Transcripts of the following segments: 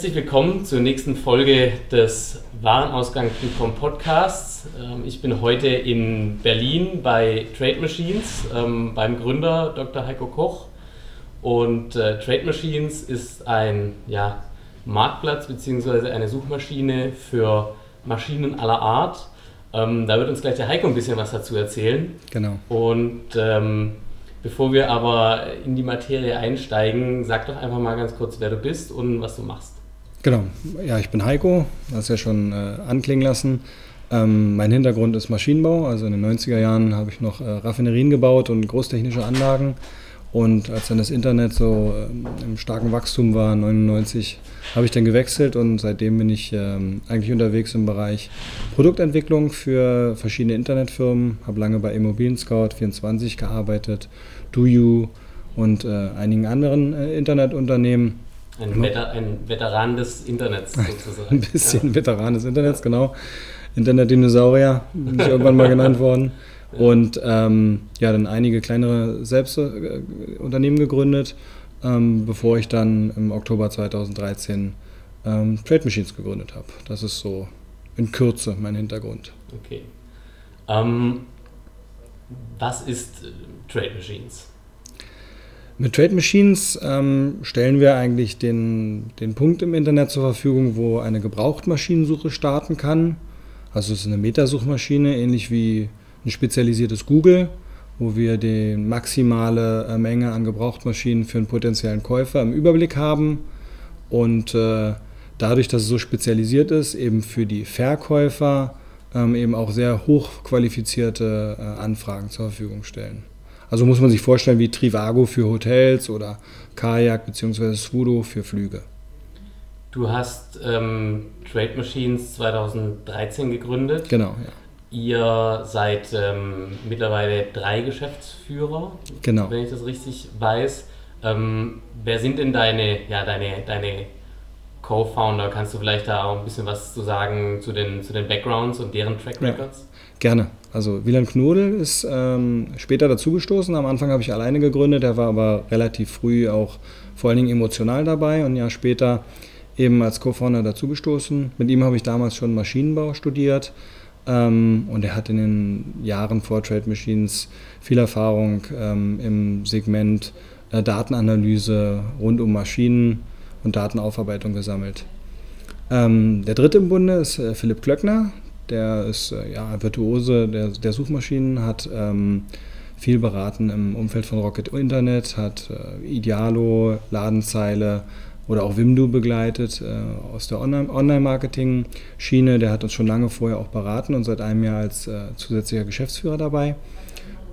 Herzlich willkommen zur nächsten Folge des Warenausgang.com Podcasts. Ähm, ich bin heute in Berlin bei Trade Machines ähm, beim Gründer Dr. Heiko Koch. Und äh, Trade Machines ist ein ja, Marktplatz bzw. eine Suchmaschine für Maschinen aller Art. Ähm, da wird uns gleich der Heiko ein bisschen was dazu erzählen. Genau. Und ähm, bevor wir aber in die Materie einsteigen, sag doch einfach mal ganz kurz, wer du bist und was du machst. Genau, ja, ich bin Heiko, das ja schon äh, anklingen lassen. Ähm, mein Hintergrund ist Maschinenbau, also in den 90er Jahren habe ich noch äh, Raffinerien gebaut und großtechnische Anlagen. Und als dann das Internet so äh, im starken Wachstum war, 99, habe ich dann gewechselt und seitdem bin ich ähm, eigentlich unterwegs im Bereich Produktentwicklung für verschiedene Internetfirmen, habe lange bei Immobilien Scout 24 gearbeitet, DoYou und äh, einigen anderen äh, Internetunternehmen ein, Veter ein Veteran des Internets sozusagen. Ein bisschen ja. Veteran des Internets, genau. Internet-Dinosaurier, bin ich irgendwann mal genannt worden. Und ähm, ja, dann einige kleinere Selbstunternehmen äh, gegründet, ähm, bevor ich dann im Oktober 2013 ähm, Trade Machines gegründet habe. Das ist so in Kürze mein Hintergrund. Okay. Ähm, was ist äh, Trade Machines? Mit Trade Machines ähm, stellen wir eigentlich den, den Punkt im Internet zur Verfügung, wo eine Gebrauchtmaschinensuche starten kann. Also es ist eine Metasuchmaschine, ähnlich wie ein spezialisiertes Google, wo wir die maximale äh, Menge an Gebrauchtmaschinen für einen potenziellen Käufer im Überblick haben und äh, dadurch, dass es so spezialisiert ist, eben für die Verkäufer ähm, eben auch sehr hochqualifizierte äh, Anfragen zur Verfügung stellen. Also muss man sich vorstellen wie Trivago für Hotels oder Kajak bzw. Svudo für Flüge. Du hast ähm, Trade Machines 2013 gegründet. Genau, ja. Ihr seid ähm, mittlerweile drei Geschäftsführer, genau. wenn ich das richtig weiß. Ähm, wer sind denn deine, ja, deine, deine Co-Founder? Kannst du vielleicht da auch ein bisschen was zu sagen zu den, zu den Backgrounds und deren Track Records? Ja, gerne. Also Wieland Knodel ist ähm, später dazugestoßen. Am Anfang habe ich alleine gegründet. Er war aber relativ früh auch vor allen Dingen emotional dabei und ein Jahr später eben als Co-Founder dazugestoßen. Mit ihm habe ich damals schon Maschinenbau studiert. Ähm, und er hat in den Jahren vor Trade Machines viel Erfahrung ähm, im Segment äh, Datenanalyse rund um Maschinen und Datenaufarbeitung gesammelt. Ähm, der dritte im Bunde ist äh, Philipp Klöckner, der ist äh, ja, Virtuose der, der Suchmaschinen, hat ähm, viel beraten im Umfeld von Rocket Internet, hat äh, Idealo, Ladenzeile oder auch Wimdu begleitet äh, aus der Online-Marketing-Schiene. Der hat uns schon lange vorher auch beraten und seit einem Jahr als äh, zusätzlicher Geschäftsführer dabei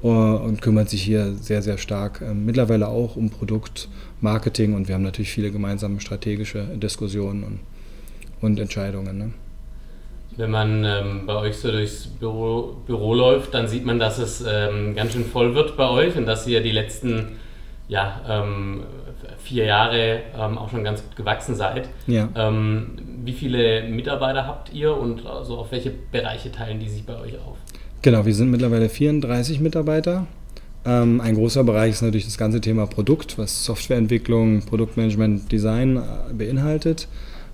uh, und kümmert sich hier sehr, sehr stark äh, mittlerweile auch um Produktmarketing und wir haben natürlich viele gemeinsame strategische Diskussionen und, und Entscheidungen. Ne? Wenn man ähm, bei euch so durchs Büro, Büro, läuft, dann sieht man, dass es ähm, ganz schön voll wird bei euch und dass ihr die letzten ja, ähm, vier Jahre ähm, auch schon ganz gut gewachsen seid. Ja. Ähm, wie viele Mitarbeiter habt ihr und also auf welche Bereiche teilen die sich bei euch auf? Genau, wir sind mittlerweile 34 Mitarbeiter. Ähm, ein großer Bereich ist natürlich das ganze Thema Produkt, was Softwareentwicklung, Produktmanagement, Design äh, beinhaltet.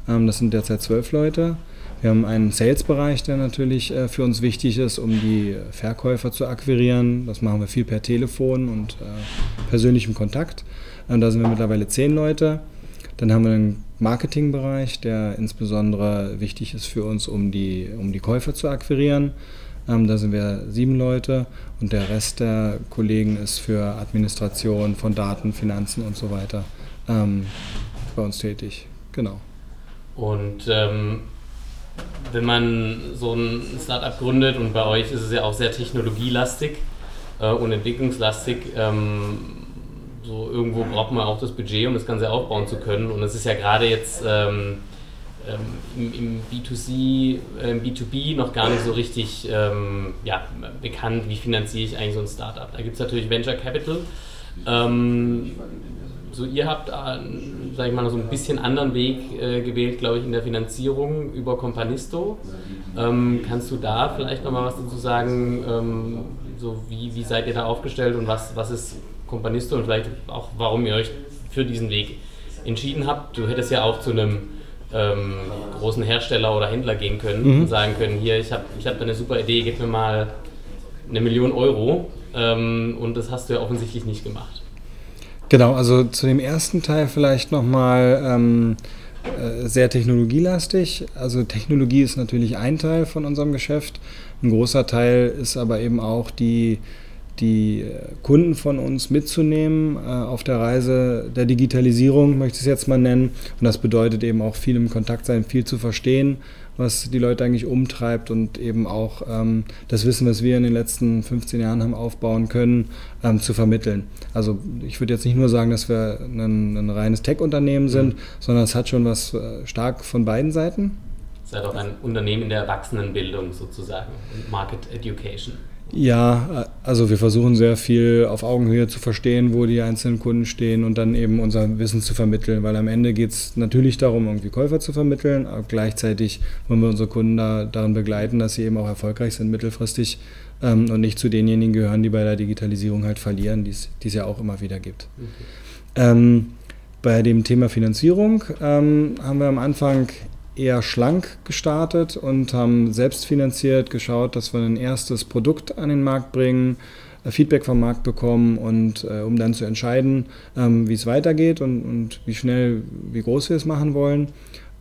das sind derzeit zwölf Leute. Wir haben einen Sales-Bereich, der natürlich äh, für uns wichtig ist, um die Verkäufer zu akquirieren. Das machen wir viel per Telefon und äh, persönlichem Kontakt. Da sind wir mittlerweile zehn Leute. Dann haben wir einen Marketingbereich, der insbesondere wichtig ist für uns, um die, um die Käufer zu akquirieren. Ähm, da sind wir sieben Leute und der Rest der Kollegen ist für Administration von Daten, Finanzen und so weiter ähm, bei uns tätig. Genau. Und ähm, wenn man so ein Startup gründet und bei euch ist es ja auch sehr technologielastig äh, und entwicklungslastig, ähm, so irgendwo braucht man auch das Budget, um das Ganze aufbauen zu können. Und es ist ja gerade jetzt ähm, ähm im, im, B2C, äh, im B2B noch gar nicht so richtig ähm, ja, bekannt, wie finanziere ich eigentlich so ein Startup. Da gibt es natürlich Venture Capital. So ihr habt, äh, sag ich mal, so ein bisschen anderen Weg äh, gewählt, glaube ich, in der Finanzierung über Companisto. Ähm, kannst du da vielleicht nochmal was dazu sagen? Ähm, so wie, wie seid ihr da aufgestellt und was, was ist Companisto und vielleicht auch, warum ihr euch für diesen Weg entschieden habt? Du hättest ja auch zu einem ähm, großen Hersteller oder Händler gehen können mhm. und sagen können, hier, ich habe ich hab eine super Idee, gib mir mal eine Million Euro. Ähm, und das hast du ja offensichtlich nicht gemacht. Genau, also zu dem ersten Teil vielleicht nochmal ähm, äh, sehr technologielastig. Also Technologie ist natürlich ein Teil von unserem Geschäft. Ein großer Teil ist aber eben auch die die äh, Kunden von uns mitzunehmen äh, auf der Reise der Digitalisierung, möchte ich es jetzt mal nennen. Und das bedeutet eben auch viel im Kontakt sein, viel zu verstehen, was die Leute eigentlich umtreibt und eben auch ähm, das Wissen, was wir in den letzten 15 Jahren haben aufbauen können, ähm, zu vermitteln. Also ich würde jetzt nicht nur sagen, dass wir ein, ein reines Tech-Unternehmen sind, mhm. sondern es hat schon was äh, stark von beiden Seiten. Es ist halt auch ein Unternehmen in der Erwachsenenbildung sozusagen und Market Education. Ja, also wir versuchen sehr viel auf Augenhöhe zu verstehen, wo die einzelnen Kunden stehen und dann eben unser Wissen zu vermitteln, weil am Ende geht es natürlich darum, irgendwie Käufer zu vermitteln, aber gleichzeitig wollen wir unsere Kunden da, daran begleiten, dass sie eben auch erfolgreich sind mittelfristig ähm, und nicht zu denjenigen gehören, die bei der Digitalisierung halt verlieren, die es ja auch immer wieder gibt. Okay. Ähm, bei dem Thema Finanzierung ähm, haben wir am Anfang eher schlank gestartet und haben selbst finanziert geschaut, dass wir ein erstes Produkt an den Markt bringen, äh, Feedback vom Markt bekommen und äh, um dann zu entscheiden, ähm, wie es weitergeht und, und, wie schnell, wie groß wir es machen wollen.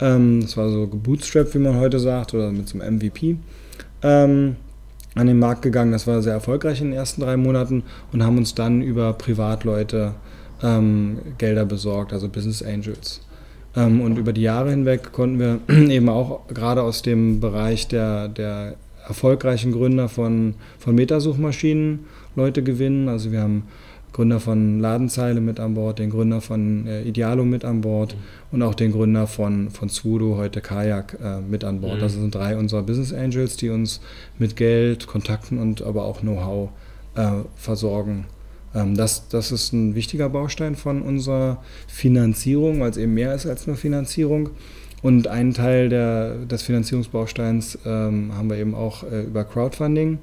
Ähm, das war so gebootstrapped, wie man heute sagt, oder mit so einem MVP. Ähm, an den Markt gegangen. Das war sehr erfolgreich in den ersten drei Monaten und haben uns dann über Privatleute ähm, Gelder besorgt, also Business Angels. Ähm, und über die Jahre hinweg konnten wir eben auch gerade aus dem Bereich der, der erfolgreichen Gründer von, von Metasuchmaschinen Leute gewinnen. Also wir haben Gründer von Ladenzeile mit an Bord, den Gründer von äh, Idealo mit an Bord mhm. und auch den Gründer von, von Sudo, heute Kajak, äh, mit an Bord. Mhm. Das sind drei unserer Business Angels, die uns mit Geld, Kontakten und aber auch Know-how äh, versorgen. Ähm, das, das ist ein wichtiger Baustein von unserer Finanzierung, weil es eben mehr ist als nur Finanzierung. Und einen Teil der, des Finanzierungsbausteins ähm, haben wir eben auch äh, über Crowdfunding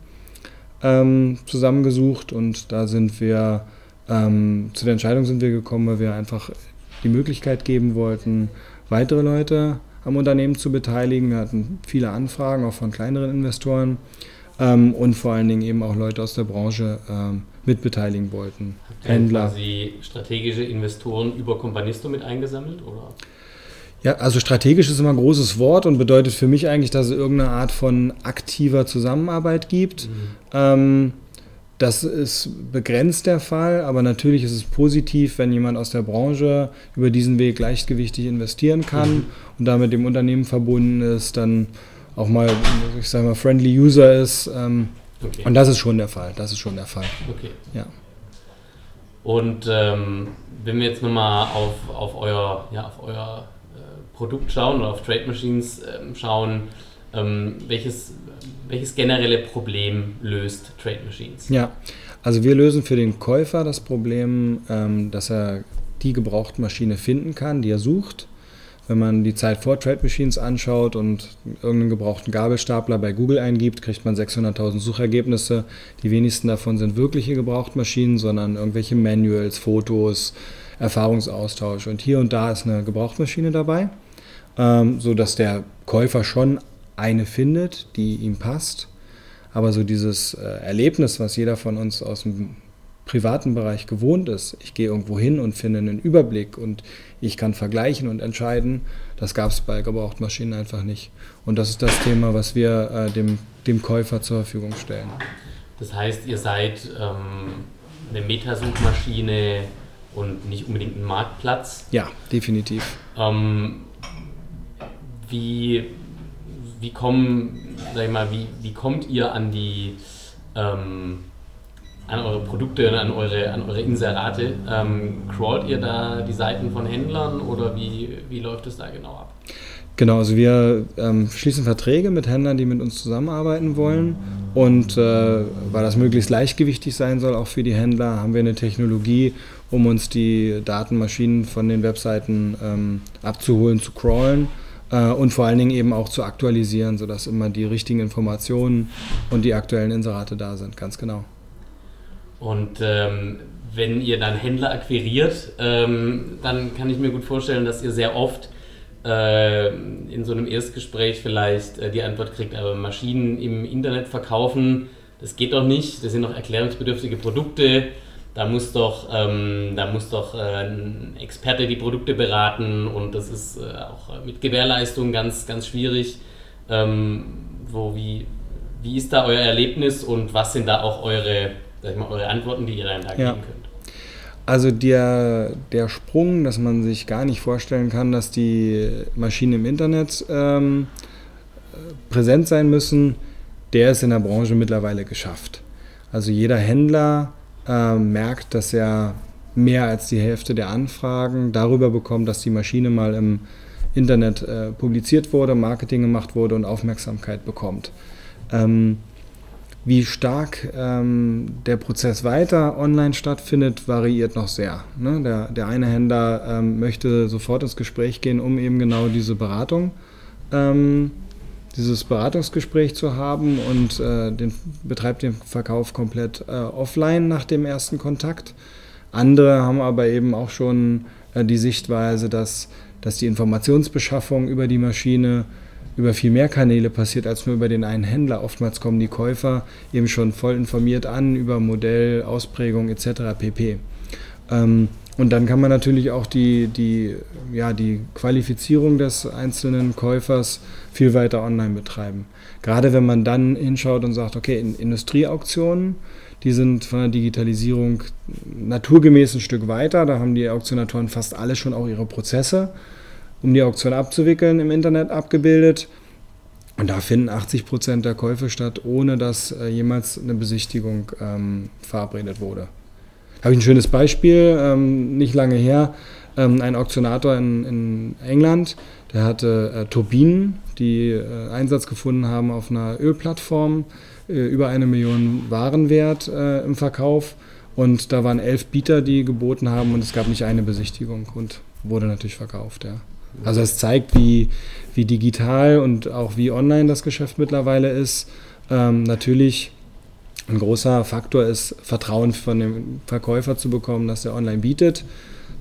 ähm, zusammengesucht und da sind wir ähm, zu der Entscheidung sind wir gekommen, weil wir einfach die Möglichkeit geben wollten, weitere Leute am Unternehmen zu beteiligen. Wir hatten viele Anfragen, auch von kleineren Investoren ähm, und vor allen Dingen eben auch Leute aus der Branche ähm, mitbeteiligen wollten. Habt ihr Händler. quasi strategische Investoren über Companisto mit eingesammelt? Oder? Ja, also strategisch ist immer ein großes Wort und bedeutet für mich eigentlich, dass es irgendeine Art von aktiver Zusammenarbeit gibt. Mhm. Ähm, das ist begrenzt der Fall, aber natürlich ist es positiv, wenn jemand aus der Branche über diesen Weg leichtgewichtig investieren kann mhm. und damit dem Unternehmen verbunden ist, dann auch mal, ich sage mal, friendly User ist. Ähm, okay. Und das ist schon der Fall. Das ist schon der Fall. Okay. Ja. Und ähm, wenn wir jetzt nochmal auf, auf euer, ja, auf euer äh, Produkt schauen oder auf Trade Machines ähm, schauen, ähm, welches, welches generelle Problem löst Trade Machines? Ja, also wir lösen für den Käufer das Problem, ähm, dass er die gebrauchte Maschine finden kann, die er sucht wenn man die Zeit vor Trade Machines anschaut und irgendeinen gebrauchten Gabelstapler bei Google eingibt, kriegt man 600.000 Suchergebnisse. Die wenigsten davon sind wirkliche Gebrauchtmaschinen, sondern irgendwelche Manuals, Fotos, Erfahrungsaustausch. Und hier und da ist eine Gebrauchtmaschine dabei, ähm, sodass der Käufer schon eine findet, die ihm passt. Aber so dieses äh, Erlebnis, was jeder von uns aus dem privaten Bereich gewohnt ist. Ich gehe irgendwo hin und finde einen Überblick und ich kann vergleichen und entscheiden. Das gab es bei Gebrauchtmaschinen einfach nicht. Und das ist das Thema, was wir äh, dem, dem Käufer zur Verfügung stellen. Das heißt, ihr seid ähm, eine Metasuchmaschine und nicht unbedingt ein Marktplatz? Ja, definitiv. Ähm, wie, wie, kommen, sag ich mal, wie, wie kommt ihr an die ähm, an eure Produkte, an eure, an eure Inserate. Ähm, crawlt ihr da die Seiten von Händlern oder wie, wie läuft es da genau ab? Genau, also wir ähm, schließen Verträge mit Händlern, die mit uns zusammenarbeiten wollen. Und äh, weil das möglichst leichtgewichtig sein soll, auch für die Händler, haben wir eine Technologie, um uns die Datenmaschinen von den Webseiten ähm, abzuholen, zu crawlen äh, und vor allen Dingen eben auch zu aktualisieren, sodass immer die richtigen Informationen und die aktuellen Inserate da sind. Ganz genau. Und ähm, wenn ihr dann Händler akquiriert, ähm, dann kann ich mir gut vorstellen, dass ihr sehr oft äh, in so einem Erstgespräch vielleicht äh, die Antwort kriegt, aber Maschinen im Internet verkaufen, das geht doch nicht, das sind doch erklärungsbedürftige Produkte. Da muss doch, ähm, da muss doch äh, ein Experte die Produkte beraten und das ist äh, auch mit Gewährleistung ganz, ganz schwierig. Ähm, wo, wie, wie ist da euer Erlebnis und was sind da auch eure, sag ich mal, eure Antworten, die ihr dann da ja. geben könnt? Also der, der Sprung, dass man sich gar nicht vorstellen kann, dass die Maschinen im Internet ähm, präsent sein müssen, der ist in der Branche mittlerweile geschafft. Also jeder Händler äh, merkt, dass er mehr als die Hälfte der Anfragen darüber bekommt, dass die Maschine mal im Internet äh, publiziert wurde, Marketing gemacht wurde und Aufmerksamkeit bekommt. Ähm, wie stark ähm, der Prozess weiter online stattfindet, variiert noch sehr. Ne? Der, der eine Händler ähm, möchte sofort ins Gespräch gehen, um eben genau diese Beratung, ähm, dieses Beratungsgespräch zu haben und äh, den, betreibt den Verkauf komplett äh, offline nach dem ersten Kontakt. Andere haben aber eben auch schon äh, die Sichtweise, dass, dass die Informationsbeschaffung über die Maschine über viel mehr Kanäle passiert als nur über den einen Händler. Oftmals kommen die Käufer eben schon voll informiert an über Modell, Ausprägung etc. pp. Ähm, und dann kann man natürlich auch die, die, ja, die Qualifizierung des einzelnen Käufers viel weiter online betreiben. Gerade wenn man dann hinschaut und sagt, okay, in Industrieauktionen, die sind von der Digitalisierung naturgemäß ein Stück weiter. Da haben die Auktionatoren fast alle schon auch ihre Prozesse um die Auktion abzuwickeln, im Internet abgebildet. Und da finden 80 Prozent der Käufe statt, ohne dass äh, jemals eine Besichtigung ähm, verabredet wurde. Da habe ich ein schönes Beispiel, ähm, nicht lange her. Ähm, ein Auktionator in, in, England, der hatte äh, Turbinen, die äh, Einsatz gefunden haben auf einer Ölplattform, äh, über eine Million Warenwert äh, im Verkauf. Und da waren elf Bieter, die geboten haben und es gab nicht eine Besichtigung und wurde natürlich verkauft. Ja. Also es zeigt, wie, wie digital und auch wie online das Geschäft mittlerweile ist. Ähm, natürlich ein großer Faktor ist, Vertrauen von dem Verkäufer zu bekommen, dass er online bietet.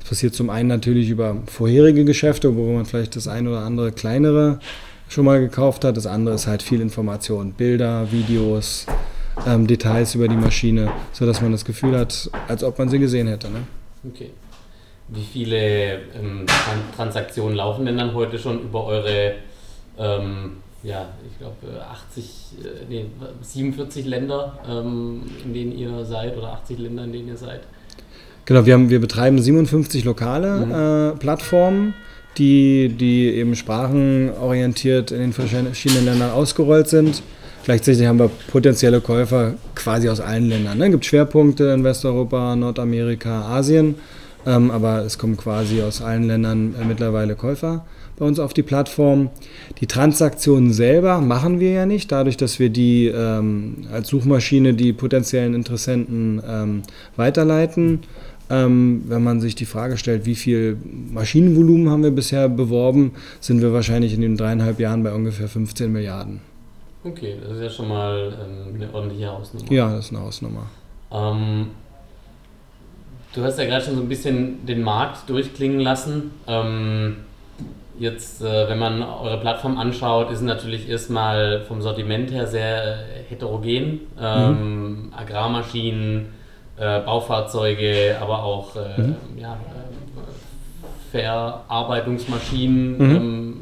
Das passiert zum einen natürlich über vorherige Geschäfte, wo man vielleicht das ein oder andere kleinere schon mal gekauft hat. Das andere ist halt viel Information, Bilder, Videos, ähm, Details über die Maschine, sodass man das Gefühl hat, als ob man sie gesehen hätte. Ne? Okay. Wie viele ähm, Transaktionen laufen denn dann heute schon über eure, ähm, ja, ich glaube 80, äh, nee, 47 Länder, ähm, in denen ihr seid oder 80 Länder, in denen ihr seid? Genau, wir, haben, wir betreiben 57 lokale mhm. äh, Plattformen, die, die eben sprachenorientiert in den verschiedenen Ländern ausgerollt sind. Gleichzeitig haben wir potenzielle Käufer quasi aus allen Ländern. Es ne? gibt Schwerpunkte in Westeuropa, Nordamerika, Asien. Ähm, aber es kommen quasi aus allen Ländern äh, mittlerweile Käufer bei uns auf die Plattform. Die Transaktionen selber machen wir ja nicht, dadurch, dass wir die ähm, als Suchmaschine die potenziellen Interessenten ähm, weiterleiten. Ähm, wenn man sich die Frage stellt, wie viel Maschinenvolumen haben wir bisher beworben, sind wir wahrscheinlich in den dreieinhalb Jahren bei ungefähr 15 Milliarden. Okay, das ist ja schon mal ähm, eine ordentliche Hausnummer. Ja, das ist eine Hausnummer. Du hast ja gerade schon so ein bisschen den Markt durchklingen lassen. Ähm, jetzt, äh, wenn man eure Plattform anschaut, ist natürlich erstmal vom Sortiment her sehr äh, heterogen. Ähm, mhm. Agrarmaschinen, äh, Baufahrzeuge, aber auch äh, mhm. ja, äh, Verarbeitungsmaschinen. Mhm. Ähm,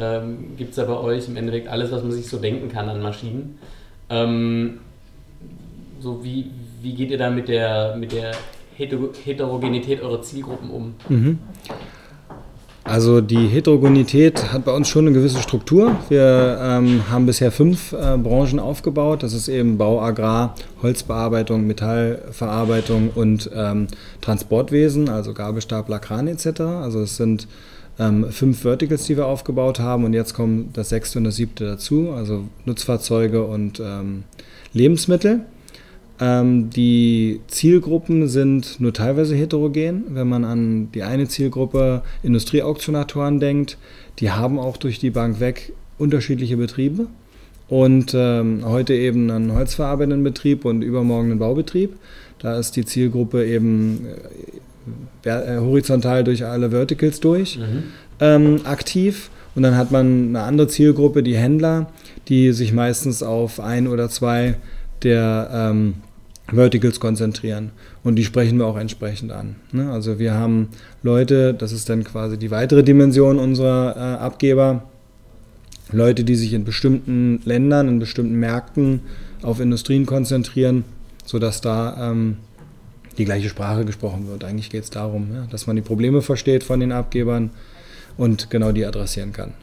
ähm, Gibt es ja bei euch im Endeffekt alles, was man sich so denken kann an Maschinen. Ähm, so wie, wie geht ihr da mit der, mit der Heterogenität eurer Zielgruppen um? Mhm. Also die Heterogenität hat bei uns schon eine gewisse Struktur. Wir ähm, haben bisher fünf äh, Branchen aufgebaut. Das ist eben Bau, Agrar, Holzbearbeitung, Metallverarbeitung und ähm, Transportwesen, also Gabelstapler, Kran etc. Also es sind ähm, fünf Verticals, die wir aufgebaut haben und jetzt kommen das sechste und das siebte dazu, also Nutzfahrzeuge und ähm, Lebensmittel. Ähm, die Zielgruppen sind nur teilweise heterogen. Wenn man an die eine Zielgruppe Industrieauktionatoren denkt, die haben auch durch die Bank weg unterschiedliche Betriebe und ähm, heute eben einen holzverarbeitenden Betrieb und übermorgen einen Baubetrieb. Da ist die Zielgruppe eben äh, äh, horizontal durch alle Verticals durch mhm. ähm, aktiv. Und dann hat man eine andere Zielgruppe, die Händler, die sich meistens auf ein oder zwei der ähm, Verticals konzentrieren. Und die sprechen wir auch entsprechend an. Ne? Also wir haben Leute, das ist dann quasi die weitere Dimension unserer äh, Abgeber, Leute, die sich in bestimmten Ländern, in bestimmten Märkten auf Industrien konzentrieren, sodass da ähm, die gleiche Sprache gesprochen wird. Eigentlich geht es darum, dass man die Probleme versteht von den Abgebern und genau die adressieren kann.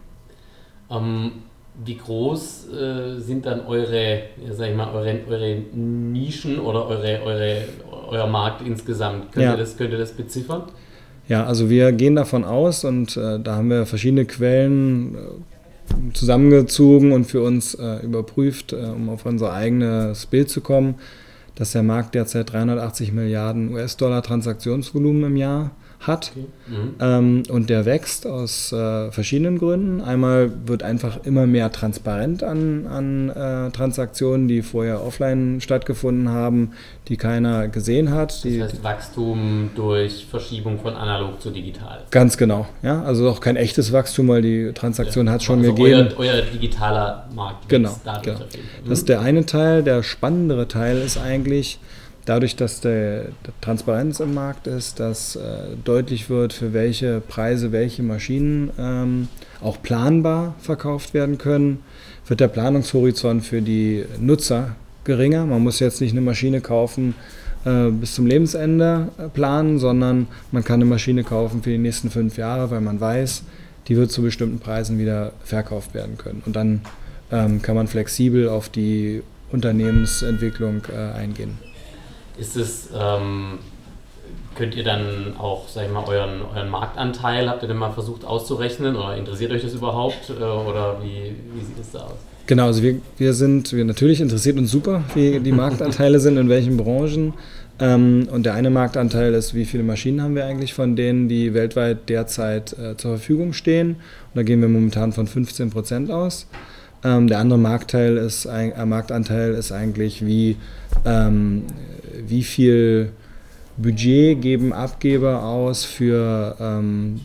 Ähm, wie groß äh, sind dann eure, sag ich mal, eure, eure Nischen oder eure, eure, euer Markt insgesamt? Könnt, ja. ihr das, könnt ihr das beziffern? Ja, also wir gehen davon aus und äh, da haben wir verschiedene Quellen äh, zusammengezogen und für uns äh, überprüft, äh, um auf unser eigenes Bild zu kommen, dass der Markt derzeit 380 Milliarden US-Dollar Transaktionsvolumen im Jahr hat. Okay. Mhm. Ähm, und der wächst aus äh, verschiedenen Gründen. Einmal wird einfach immer mehr transparent an, an äh, Transaktionen, die vorher offline stattgefunden haben, die keiner gesehen hat. Die, das heißt Wachstum durch Verschiebung von analog zu digital. Ganz genau. Ja? Also auch kein echtes Wachstum, weil die Transaktion ja. hat schon also gegeben. Euer, euer digitaler Markt genau, genau. Das ist der eine Teil. Der spannendere Teil ist eigentlich, dadurch, dass der, Transparenz im Markt ist, dass äh, deutlich wird, für welche Preise welche Maschinen ähm, auch planbar verkauft werden können, wird der Planungshorizont für die Nutzer geringer. Man muss jetzt nicht eine Maschine kaufen äh, bis zum Lebensende äh, planen, sondern man kann eine Maschine kaufen für die nächsten fünf Jahre, weil man weiß, die wird zu bestimmten Preisen wieder verkauft werden können. Und dann ähm, kann man flexibel auf die Unternehmensentwicklung äh, eingehen. Ist es, ähm, könnt ihr dann auch, sag ich mal, euren, euren Marktanteil, habt ihr denn mal versucht auszurechnen oder interessiert euch das überhaupt äh, oder wie, wie sieht es da aus? Genau, also wir, wir sind, wir natürlich interessiert uns super, wie die Marktanteile sind, in welchen Branchen. Ähm, und der eine Marktanteil ist, wie viele Maschinen haben wir eigentlich von denen, die weltweit derzeit äh, zur Verfügung stehen. Und da gehen wir momentan von 15 Prozent aus. Ähm, der andere Marktteil ist, äh, Marktanteil ist eigentlich, wie, ähm, wie viel Budget geben Abgeber aus für, ähm,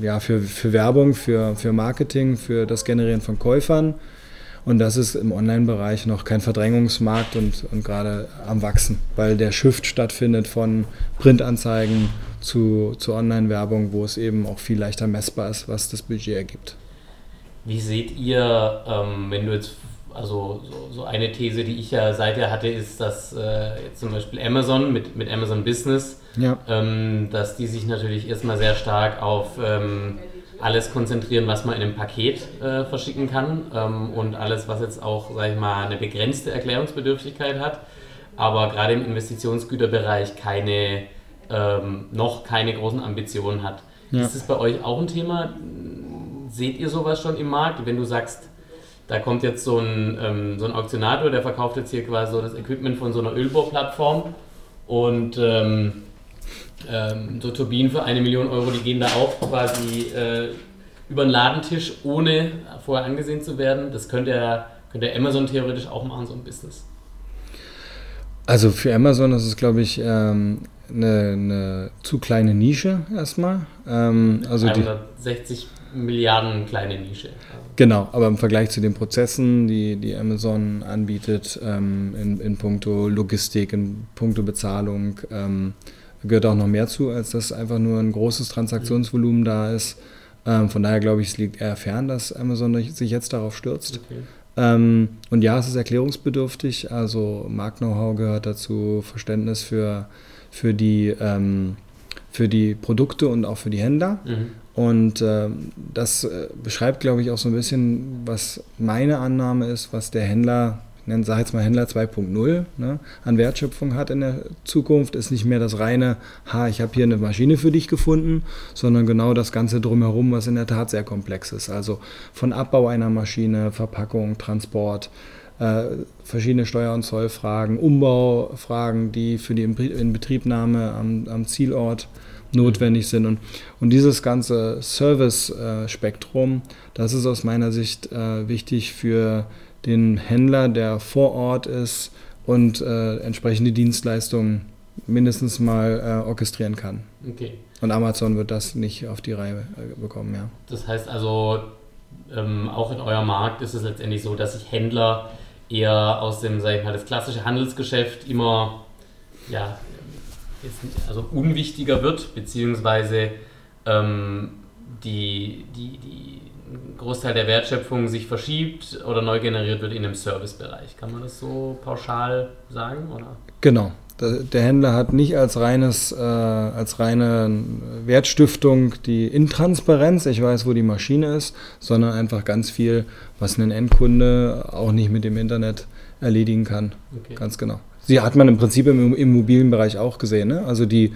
ja, für, für Werbung, für, für Marketing, für das Generieren von Käufern. Und das ist im Online-Bereich noch kein Verdrängungsmarkt und, und gerade am Wachsen, weil der Shift stattfindet von Printanzeigen zu, zu Online-Werbung, wo es eben auch viel leichter messbar ist, was das Budget ergibt. Wie seht ihr, ähm, wenn du jetzt, also so, so, eine These, die ich ja seither hatte, ist, dass äh, jetzt zum Beispiel Amazon mit, mit Amazon Business, ja. ähm, dass die sich natürlich erstmal sehr stark auf ähm, alles konzentrieren, was man in einem Paket äh, verschicken kann ähm, und alles, was jetzt auch, sag ich mal, eine begrenzte Erklärungsbedürftigkeit hat, aber gerade im Investitionsgüterbereich keine, ähm, noch keine großen Ambitionen hat. Ja. Ist das bei euch auch ein Thema? Seht ihr sowas schon im Markt? Wenn du sagst, da kommt jetzt so ein, ähm, so ein Auktionator, der verkauft jetzt hier quasi so das Equipment von so einer Ölbohrplattform und ähm, ähm, so Turbinen für eine Million Euro, die gehen da auch quasi äh, über den Ladentisch, ohne vorher angesehen zu werden. Das könnte, er, könnte Amazon theoretisch auch machen, so ein Business. Also für Amazon ist es, glaube ich, ähm, eine, eine, zu kleine Nische erstmal. Ähm, also 160 Milliarden kleine Nische. Genau, aber im Vergleich zu den Prozessen, die, die Amazon anbietet, ähm, in, in puncto Logistik, in puncto Bezahlung, ähm, gehört auch noch mehr zu, als dass einfach nur ein großes Transaktionsvolumen da ist. Ähm, von daher glaube ich, es liegt eher fern, dass Amazon sich jetzt darauf stürzt. Okay. Ähm, und ja, es ist erklärungsbedürftig, also Markt-Know-how gehört dazu, Verständnis für, für die ähm, für die Produkte und auch für die Händler. Mhm. Und äh, das äh, beschreibt, glaube ich, auch so ein bisschen, was meine Annahme ist, was der Händler, ich sage jetzt mal Händler 2.0, ne, an Wertschöpfung hat in der Zukunft, ist nicht mehr das reine, ha, ich habe hier eine Maschine für dich gefunden, sondern genau das Ganze drumherum, was in der Tat sehr komplex ist. Also von Abbau einer Maschine, Verpackung, Transport, äh, verschiedene Steuer- und Zollfragen, Umbaufragen, die für die Inbetriebnahme am, am Zielort notwendig sind. Und, und dieses ganze Service-Spektrum, das ist aus meiner Sicht äh, wichtig für den Händler, der vor Ort ist und äh, entsprechende Dienstleistungen mindestens mal äh, orchestrieren kann. Okay. Und Amazon wird das nicht auf die Reihe bekommen, ja. Das heißt also, ähm, auch in eurem Markt ist es letztendlich so, dass sich Händler eher aus dem, sag ich mal, das klassische Handelsgeschäft immer, ja, jetzt nicht, also unwichtiger wird, beziehungsweise ähm, die, die, die Großteil der Wertschöpfung sich verschiebt oder neu generiert wird in dem Servicebereich. Kann man das so pauschal sagen? Oder? Genau. Der Händler hat nicht als reines, äh, als reine Wertstiftung die Intransparenz, ich weiß, wo die Maschine ist, sondern einfach ganz viel, was ein Endkunde auch nicht mit dem Internet erledigen kann. Okay. Ganz genau. Sie hat man im Prinzip im Immobilienbereich auch gesehen. Ne? Also die,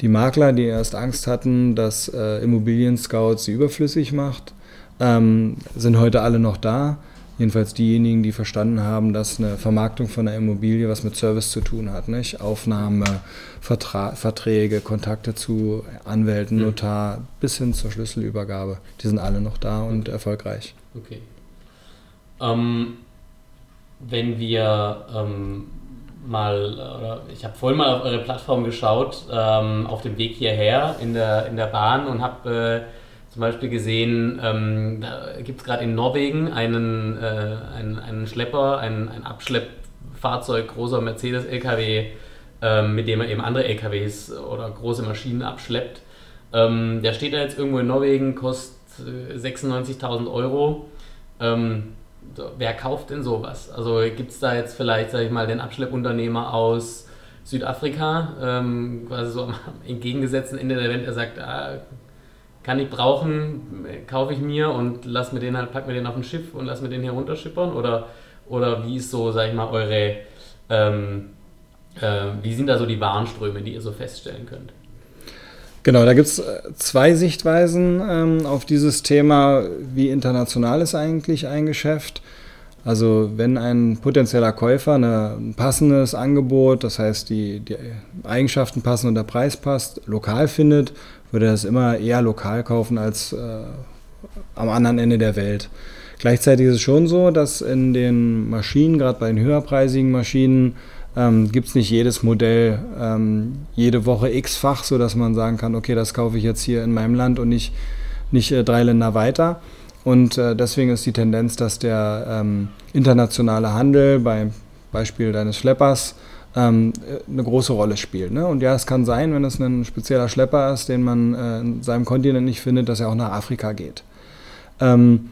die Makler, die erst Angst hatten, dass äh, Immobilien-Scout sie überflüssig macht, ähm, sind heute alle noch da. Jedenfalls diejenigen, die verstanden haben, dass eine Vermarktung von einer Immobilie was mit Service zu tun hat. Nicht? Aufnahme, Vertra Verträge, Kontakte zu Anwälten, Notar bis hin zur Schlüsselübergabe. Die sind alle noch da und erfolgreich. Okay. Ähm, wenn wir ähm, mal, oder ich habe vorhin mal auf eure Plattform geschaut, ähm, auf dem Weg hierher in der, in der Bahn und habe äh, zum Beispiel gesehen, ähm, da gibt es gerade in Norwegen einen, äh, einen, einen Schlepper, ein, ein Abschleppfahrzeug, großer Mercedes-LKW, ähm, mit dem er eben andere LKWs oder große Maschinen abschleppt. Ähm, der steht da jetzt irgendwo in Norwegen, kostet 96.000 äh, Euro. Ähm, wer kauft denn sowas? Also gibt es da jetzt vielleicht, sag ich mal, den Abschleppunternehmer aus Südafrika, ähm, quasi so am entgegengesetzten Ende der Welt, der sagt, ah, kann ich brauchen, kaufe ich mir und lass mir den halt, pack mir den auf ein Schiff und lass mir den hier runterschippern? Oder, oder wie ist so, sag ich mal, eure, ähm, äh, wie sind da so die Warenströme, die ihr so feststellen könnt? Genau, da gibt es äh, zwei Sichtweisen ähm, auf dieses Thema. Wie international ist eigentlich ein Geschäft? Also wenn ein potenzieller Käufer eine, ein passendes Angebot, das heißt die, die Eigenschaften passen und der Preis passt, lokal findet, würde er das immer eher lokal kaufen als äh, am anderen Ende der Welt. Gleichzeitig ist es schon so, dass in den Maschinen, gerade bei den höherpreisigen Maschinen, ähm, gibt es nicht jedes Modell ähm, jede Woche x-fach, sodass man sagen kann, okay, das kaufe ich jetzt hier in meinem Land und nicht, nicht äh, drei Länder weiter. Und äh, deswegen ist die Tendenz, dass der ähm, internationale Handel, beim Beispiel deines Schleppers, ähm, eine große Rolle spielt. Ne? Und ja, es kann sein, wenn es ein spezieller Schlepper ist, den man äh, in seinem Kontinent nicht findet, dass er auch nach Afrika geht. Ähm,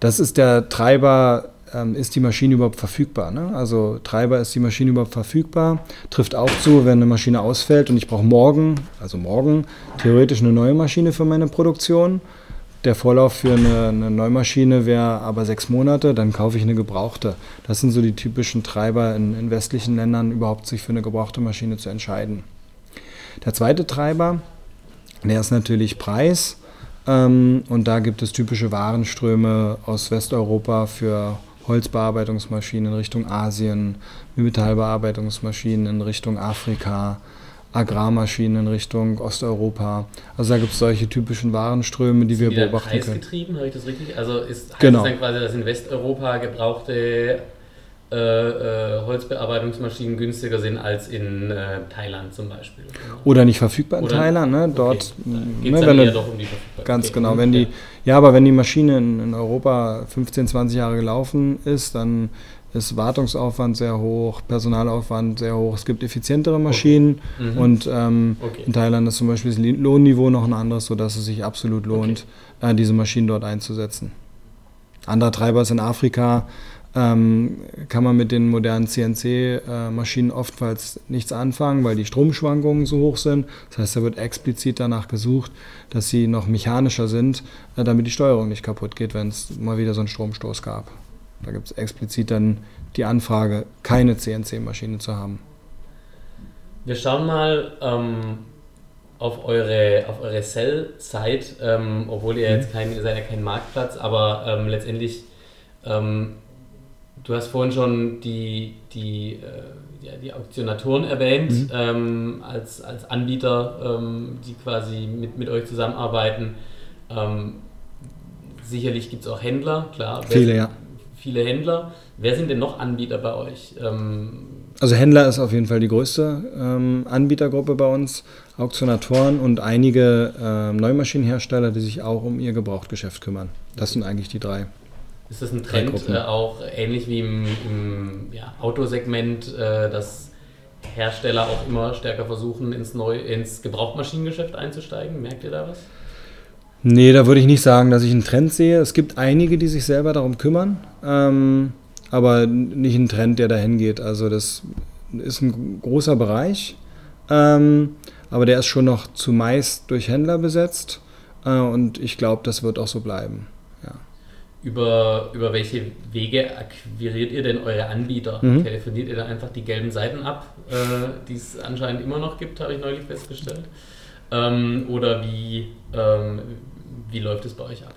das ist der Treiber ähm, ist die Maschine überhaupt verfügbar. Ne? Also Treiber ist die Maschine überhaupt verfügbar. Trifft auch zu, wenn eine Maschine ausfällt und ich brauche morgen, also morgen, theoretisch eine neue Maschine für meine Produktion. Der Vorlauf für eine, eine Neumaschine wäre aber sechs Monate, dann kaufe ich eine gebrauchte. Das sind so die typischen Treiber in, in westlichen Ländern, überhaupt sich für eine gebrauchte Maschine zu entscheiden. Der zweite Treiber, der ist natürlich Preis. Ähm, und da gibt es typische Warenströme aus Westeuropa für Holzbearbeitungsmaschinen in Richtung Asien, Metallbearbeitungsmaschinen in Richtung Afrika, Agrarmaschinen in Richtung Osteuropa. Also da gibt es solche typischen Warenströme, die wir die beobachten können. Preisgetrieben, habe ich das richtig? Also ist, heißt genau. das dann quasi, dass in Westeuropa gebrauchte äh, äh, Holzbearbeitungsmaschinen günstiger sind als in äh, Thailand zum Beispiel. Oder nicht verfügbar in Oder, Thailand, ne? Dort okay, geht es ne, eher doch um die Verfügbarkeit. Ganz okay. genau. Wenn die, ja, aber wenn die Maschine in, in, Europa 15, 20 Jahre gelaufen ist, dann ist Wartungsaufwand sehr hoch, Personalaufwand sehr hoch. Es gibt effizientere Maschinen okay. mhm. und ähm, in Thailand ist zum Beispiel das Lohnniveau noch ein anderes, sodass es sich absolut lohnt, äh, diese Maschinen dort einzusetzen. Anderer Treiber ist in Afrika ähm, kann man mit den modernen CNC-Maschinen oftmals nichts anfangen, weil die Stromschwankungen so hoch sind. Das heißt, da wird explizit danach gesucht, dass sie noch mechanischer sind, äh, damit die Steuerung nicht kaputt geht, wenn es mal wieder so einen Stromstoß gab. Da gibt es explizit dann die Anfrage, keine CNC-Maschine zu haben. Wir schauen mal ähm, auf eure, auf eure Sell-Site, ähm, obwohl ihr jetzt mhm. kein, ihr seid ja kein Marktplatz, aber ähm, letztendlich ähm, Du hast vorhin schon die, die, äh, ja, die Auktionatoren erwähnt, mhm. ähm, als, als Anbieter, ähm, die quasi mit, mit euch zusammenarbeiten. Ähm, sicherlich gibt es auch Händler, klar. Viele, ja. Viele Händler. Wer sind denn noch Anbieter bei euch? Ähm, also Händler ist auf jeden Fall die größte ähm, Anbietergruppe bei uns, Auktionatoren und einige äh, Neumaschinenhersteller, die sich auch um ihr Gebrauchtgeschäft kümmern. Das sind eigentlich die drei. Ist das ein Trend äh, auch ähnlich wie im, im ja, Autosegment, äh, dass Hersteller auch immer stärker versuchen, ins, Neu ins Gebrauchtmaschinengeschäft einzusteigen? Merkt ihr da was? Nee, da würde ich nicht sagen, dass ich einen Trend sehe. Es gibt einige, die sich selber darum kümmern, ähm, aber nicht ein Trend, der dahin geht. Also das ist ein großer Bereich, ähm, aber der ist schon noch zumeist durch Händler besetzt äh, und ich glaube, das wird auch so bleiben. Über, über welche Wege akquiriert ihr denn eure Anbieter? Mhm. Telefoniert ihr da einfach die gelben Seiten ab, äh, die es anscheinend immer noch gibt, habe ich neulich festgestellt? Ähm, oder wie, ähm, wie läuft es bei euch ab?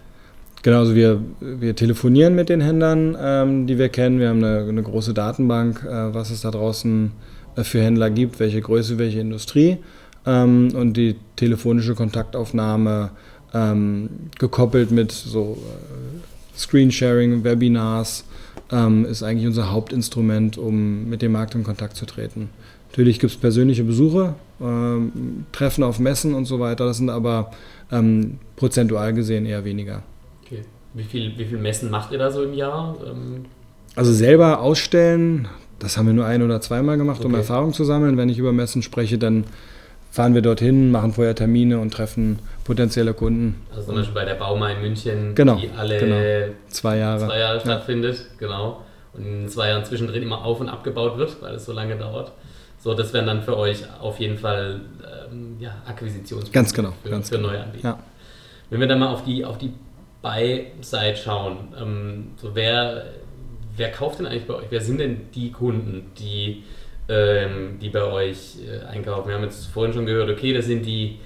Genau, also wir, wir telefonieren mit den Händlern, ähm, die wir kennen. Wir haben eine, eine große Datenbank, äh, was es da draußen äh, für Händler gibt, welche Größe, welche Industrie. Ähm, und die telefonische Kontaktaufnahme ähm, gekoppelt mit so äh, Screensharing, Webinars ähm, ist eigentlich unser Hauptinstrument, um mit dem Markt in Kontakt zu treten. Natürlich gibt es persönliche Besuche, ähm, Treffen auf Messen und so weiter, das sind aber ähm, prozentual gesehen eher weniger. Okay. Wie viele wie viel Messen macht ihr da so im Jahr? Ähm also selber ausstellen, das haben wir nur ein oder zweimal gemacht, okay. um Erfahrung zu sammeln. Wenn ich über Messen spreche, dann fahren wir dorthin, machen vorher Termine und treffen potenzielle Kunden. Also zum Beispiel bei der Bauma in München, genau, die alle genau. zwei Jahre, zwei Jahre stattfindet, ja. genau. Und in zwei Jahren zwischendrin immer auf und abgebaut wird, weil es so lange dauert. So, das wären dann für euch auf jeden Fall ähm, ja, Akquisitionspunkte ganz genau, für, ganz für genau. neue Anbieter. Ja. Wenn wir dann mal auf die, auf die Buy-Side schauen, ähm, so wer, wer kauft denn eigentlich bei euch? Wer sind denn die Kunden, die ähm, die bei euch äh, einkaufen. Wir haben jetzt vorhin schon gehört, okay, das sind die,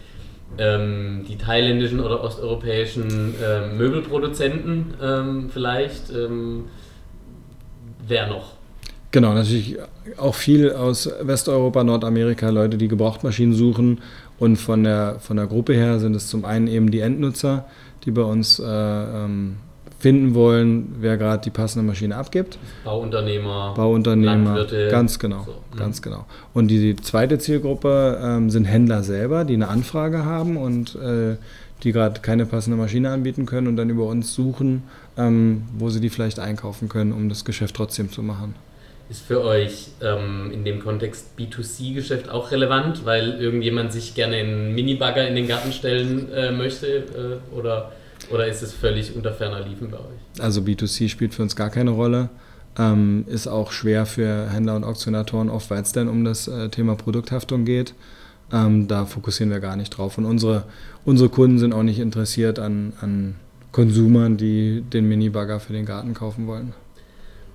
ähm, die thailändischen oder osteuropäischen ähm, Möbelproduzenten ähm, vielleicht. Ähm, wer noch? Genau, natürlich auch viel aus Westeuropa, Nordamerika, Leute, die Gebrauchtmaschinen suchen. Und von der, von der Gruppe her sind es zum einen eben die Endnutzer, die bei uns äh, ähm, finden wollen, wer gerade die passende Maschine abgibt. Bauunternehmer, Bauunternehmer, Landwirte. Ganz genau, so. Mhm. ganz genau. Und die, die zweite Zielgruppe ähm, sind Händler selber, die eine Anfrage haben und äh, die gerade keine passende Maschine anbieten können und dann über uns suchen, ähm, wo sie die vielleicht einkaufen können, um das Geschäft trotzdem zu machen. Ist für euch ähm, in dem Kontext B2C-Geschäft auch relevant, weil irgendjemand sich gerne einen Minibagger in den Garten stellen äh, möchte äh, oder oder ist es völlig unter ferner Liefen bei euch? Also B2C spielt für uns gar keine Rolle. Ähm, ist auch schwer für Händler und Auktionatoren oft, weil es dann um das äh, Thema Produkthaftung geht. Ähm, da fokussieren wir gar nicht drauf. Und unsere, unsere Kunden sind auch nicht interessiert an, an Konsumern, die den Mini-Bagger für den Garten kaufen wollen.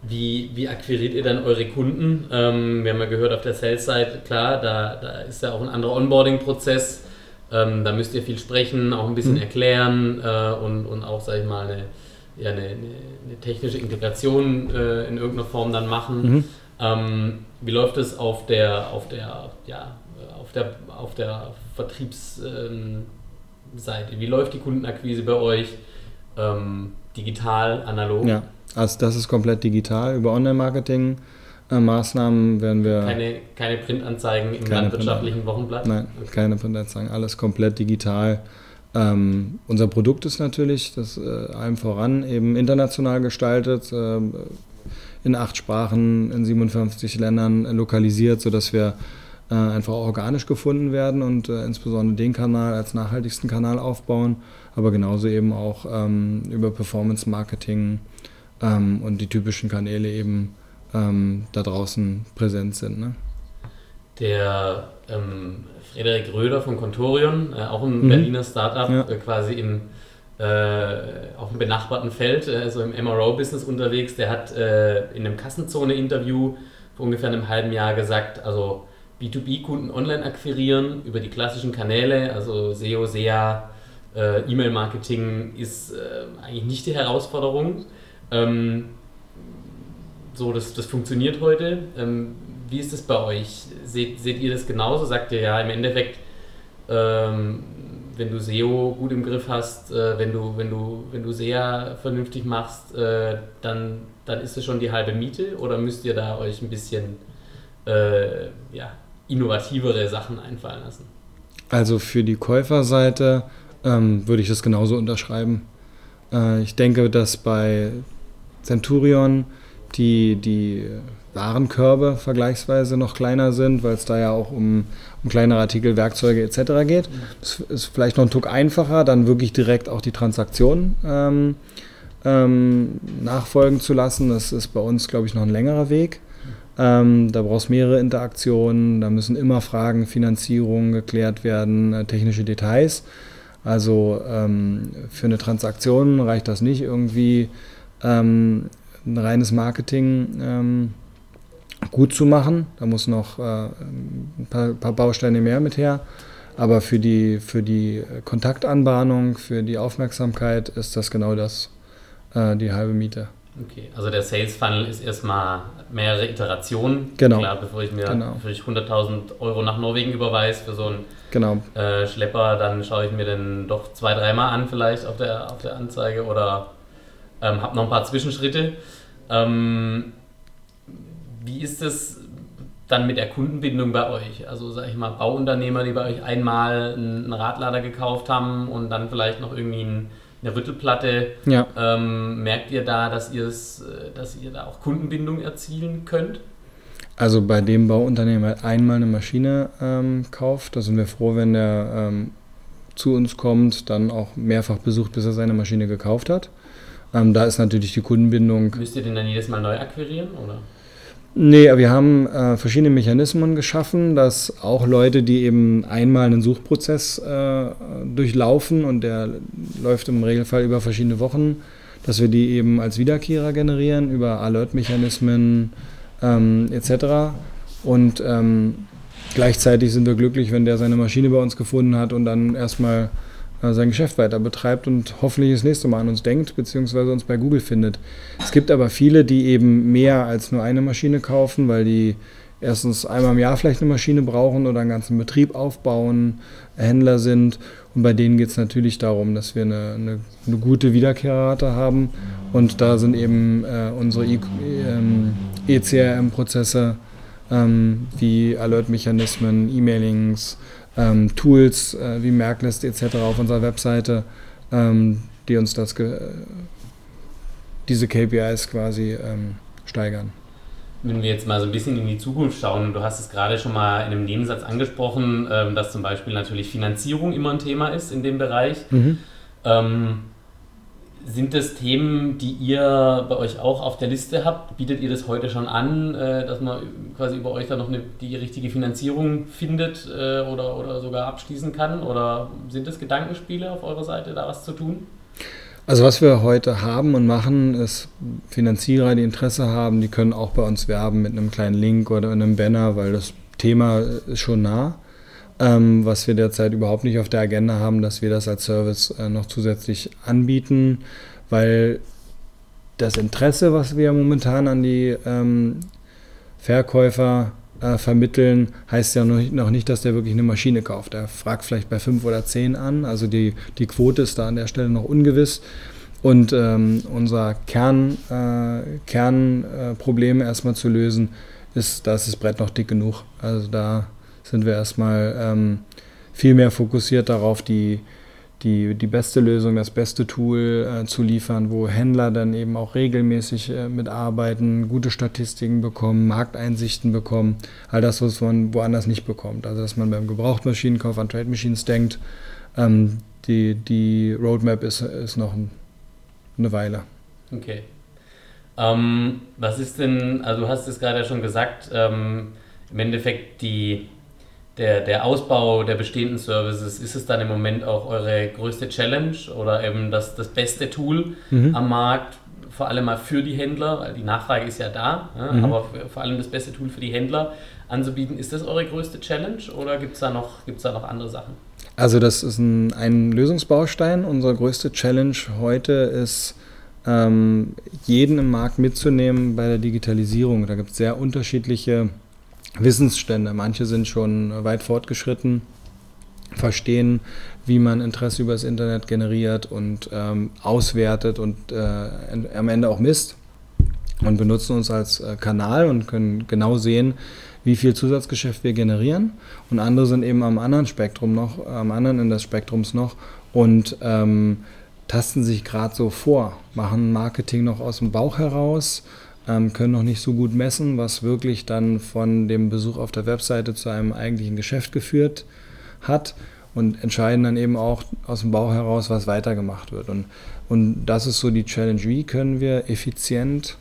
Wie, wie akquiriert ihr dann eure Kunden? Ähm, wir haben ja gehört auf der Sales-Seite, klar, da, da ist ja auch ein anderer Onboarding-Prozess. Ähm, da müsst ihr viel sprechen, auch ein bisschen mhm. erklären äh, und, und auch, sag ich mal, eine, ja, eine, eine technische Integration äh, in irgendeiner Form dann machen. Mhm. Ähm, wie läuft es auf der, auf der, ja, auf der, auf der Vertriebsseite? Wie läuft die Kundenakquise bei euch? Ähm, digital, analog? Ja, also das ist komplett digital über Online-Marketing. Äh, Maßnahmen werden wir. Keine, keine Printanzeigen im landwirtschaftlichen Wochenblatt? Nein, okay. keine Printanzeigen, alles komplett digital. Ähm, unser Produkt ist natürlich, das äh, allem voran, eben international gestaltet, äh, in acht Sprachen, in 57 Ländern lokalisiert, sodass wir äh, einfach organisch gefunden werden und äh, insbesondere den Kanal als nachhaltigsten Kanal aufbauen, aber genauso eben auch ähm, über Performance Marketing ähm, und die typischen Kanäle eben ähm, da draußen präsent sind. Ne? Der ähm, Frederik Röder von Contorion, äh, auch ein mhm. Berliner Startup, ja. äh, quasi im, äh, auf dem benachbarten Feld, äh, so im MRO-Business unterwegs, der hat äh, in einem Kassenzone-Interview vor ungefähr einem halben Jahr gesagt, also B2B-Kunden online akquirieren über die klassischen Kanäle, also SEO, SEA, äh, E-Mail-Marketing ist eigentlich nicht die Herausforderung. Ähm, so, das, das funktioniert heute. Ähm, wie ist es bei euch? Seht, seht ihr das genauso? Sagt ihr ja im Endeffekt, ähm, wenn du SEO gut im Griff hast, äh, wenn du, wenn du, wenn du SEA vernünftig machst, äh, dann, dann ist es schon die halbe Miete oder müsst ihr da euch ein bisschen äh, ja, innovativere Sachen einfallen lassen? Also für die Käuferseite ähm, würde ich das genauso unterschreiben. Äh, ich denke, dass bei Centurion die, die Warenkörbe vergleichsweise noch kleiner sind, weil es da ja auch um, um kleinere Artikel, Werkzeuge etc. geht. Das ist vielleicht noch ein Tuck einfacher, dann wirklich direkt auch die Transaktion ähm, ähm, nachfolgen zu lassen. Das ist bei uns, glaube ich, noch ein längerer Weg. Ähm, da brauchst mehrere Interaktionen, da müssen immer Fragen, Finanzierung geklärt werden, äh, technische Details. Also ähm, für eine Transaktion reicht das nicht irgendwie ähm, ein reines Marketing ähm, gut zu machen. Da muss noch äh, ein paar, paar, Bausteine mehr mit her. Aber für die, für die Kontaktanbahnung, für die Aufmerksamkeit ist das genau das, äh, die halbe Miete. Okay, also der Sales Funnel ist erstmal mehrere Iterationen. Genau. Klar, bevor ich mir genau. 100.000 Euro nach Norwegen überweise für so einen genau. äh, Schlepper, dann schaue ich mir den doch zwei, dreimal an vielleicht auf der, auf der Anzeige oder ähm, habe noch ein paar Zwischenschritte. Ähm, wie ist es dann mit der Kundenbindung bei euch? Also sage ich mal, Bauunternehmer, die bei euch einmal einen Radlader gekauft haben und dann vielleicht noch irgendwie ein eine Rüttelplatte. Ja. Ähm, merkt ihr da, dass, äh, dass ihr da auch Kundenbindung erzielen könnt? Also bei dem Bauunternehmer einmal eine Maschine ähm, kauft, da sind wir froh, wenn der ähm, zu uns kommt, dann auch mehrfach besucht, bis er seine Maschine gekauft hat. Ähm, da ist natürlich die Kundenbindung. Müsst ihr den dann jedes Mal neu akquirieren? Oder? Nee, wir haben äh, verschiedene Mechanismen geschaffen, dass auch Leute, die eben einmal einen Suchprozess äh, durchlaufen und der läuft im Regelfall über verschiedene Wochen, dass wir die eben als Wiederkehrer generieren über Alert-Mechanismen ähm, etc. Und ähm, gleichzeitig sind wir glücklich, wenn der seine Maschine bei uns gefunden hat und dann erstmal sein Geschäft weiter betreibt und hoffentlich das nächste Mal an uns denkt, beziehungsweise uns bei Google findet. Es gibt aber viele, die eben mehr als nur eine Maschine kaufen, weil die erstens einmal im Jahr vielleicht eine Maschine brauchen oder einen ganzen Betrieb aufbauen, Händler sind. Und bei denen geht es natürlich darum, dass wir eine, eine, eine, gute Wiederkehrrate haben. Und da sind eben äh, unsere ähm, ECRM-Prozesse ähm, wie Alert-Mechanismen, E-Mailings, ähm, Tools äh, wie Merklist etc. auf unserer Webseite, ähm, die uns das diese KPIs quasi ähm, steigern. Wenn wir jetzt mal so ein bisschen in die Zukunft schauen, du hast es gerade schon mal in einem Nebensatz angesprochen, ähm, dass zum Beispiel natürlich Finanzierung immer ein Thema ist in dem Bereich. Mhm. Sind das Themen, die ihr bei euch auch auf der Liste habt? Bietet ihr das heute schon an, äh, dass man quasi über euch dann noch eine, die richtige Finanzierung findet äh, oder, oder sogar abschließen kann? Oder sind das Gedankenspiele auf eurer Seite, da was zu tun? Also was wir heute haben und machen, ist Finanzierer, die Interesse haben, die können auch bei uns werben mit einem kleinen Link oder einem Banner, weil das Thema ist schon nah. Ähm, was wir derzeit überhaupt nicht auf der Agenda haben, dass wir das als Service äh, noch zusätzlich anbieten, weil das Interesse, was wir momentan an die ähm, Verkäufer äh, vermitteln, heißt ja noch, nicht, dass der wirklich eine Maschine kauft. Er fragt vielleicht bei fünf oder zehn an, also die, die Quote ist da an der Stelle noch ungewiss. Und ähm, unser Kern, äh, Kernproblem erstmal zu lösen, ist, da ist das Brett noch dick genug. Also da sind wir erstmal ähm, viel mehr fokussiert darauf, die, die, die beste Lösung, das beste Tool äh, zu liefern, wo Händler dann eben auch regelmäßig äh, mitarbeiten, gute Statistiken bekommen, Markteinsichten bekommen, all das, was man woanders nicht bekommt. Also dass man beim Gebrauchtmaschinenkauf an Trade Machines denkt, ähm, die, die Roadmap ist, ist noch eine Weile. Okay. Ähm, was ist denn, also du hast es gerade schon gesagt, ähm, im Endeffekt die der, der Ausbau der bestehenden Services, ist es dann im Moment auch eure größte Challenge oder eben das, das beste Tool mhm. am Markt, vor allem mal für die Händler, weil die Nachfrage ist ja da, ja, mhm. aber vor allem das beste Tool für die Händler anzubieten. Ist das eure größte Challenge oder gibt es da, noch, da noch andere Sachen? Also das ist ein, ein Lösungsbaustein. Unsere größte Challenge heute ist, ähm, jeden im Markt mitzunehmen bei der Digitalisierung. Da gibt es sehr unterschiedliche Wissensstände. Manche sind schon weit fortgeschritten, verstehen, wie man Interesse über das Internet generiert und ähm, auswertet und äh, am Ende auch misst. und benutzen uns als äh, Kanal und können genau sehen, wie viel Zusatzgeschäft wir generieren. Und andere sind eben am anderen Spektrum noch, am anderen Ende des Spektrums noch und ähm, tasten sich gerade so vor, machen Marketing noch aus dem Bauch heraus, können noch nicht so gut messen, was wirklich dann von dem Besuch auf der Webseite zu einem eigentlichen Geschäft geführt hat und entscheiden dann eben auch aus dem Bauch heraus, was weitergemacht wird. Und, und das ist so die Challenge, wie können wir effizient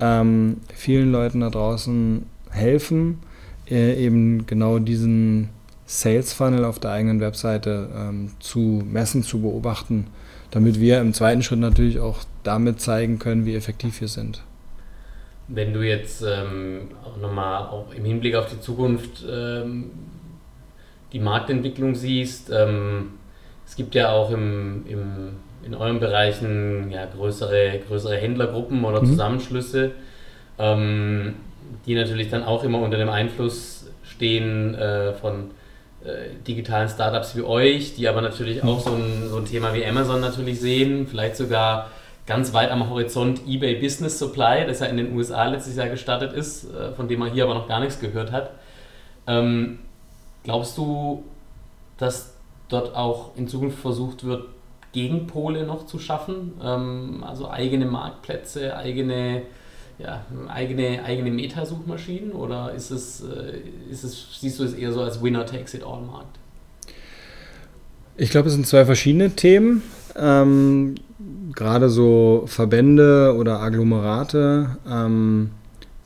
ähm, vielen Leuten da draußen helfen, äh, eben genau diesen Sales Funnel auf der eigenen Webseite ähm, zu messen, zu beobachten, damit wir im zweiten Schritt natürlich auch damit zeigen können, wie effektiv wir sind. Wenn du jetzt ähm, auch nochmal auch im Hinblick auf die Zukunft ähm, die Marktentwicklung siehst, ähm, es gibt ja auch im, im, in euren Bereichen ja, größere, größere Händlergruppen oder mhm. Zusammenschlüsse, ähm, die natürlich dann auch immer unter dem Einfluss stehen äh, von äh, digitalen Startups wie euch, die aber natürlich auch so ein, so ein Thema wie Amazon natürlich sehen, vielleicht sogar ganz weit am Horizont eBay Business Supply, das ja in den USA letztes Jahr gestartet ist, äh, von dem man hier aber noch gar nichts gehört hat. Ähm, glaubst du, dass dort auch in Zukunft versucht wird, Gegenpole noch zu schaffen? Ähm, also eigene Marktplätze, eigene, ja, eigene, eigene Metasuchmaschinen? Oder ist es, äh, ist es, siehst du es eher so als Winner takes it all Markt? Ich glaube, es sind zwei verschiedene Themen. Ähm, gerade so Verbände oder Agglomerate, ähm,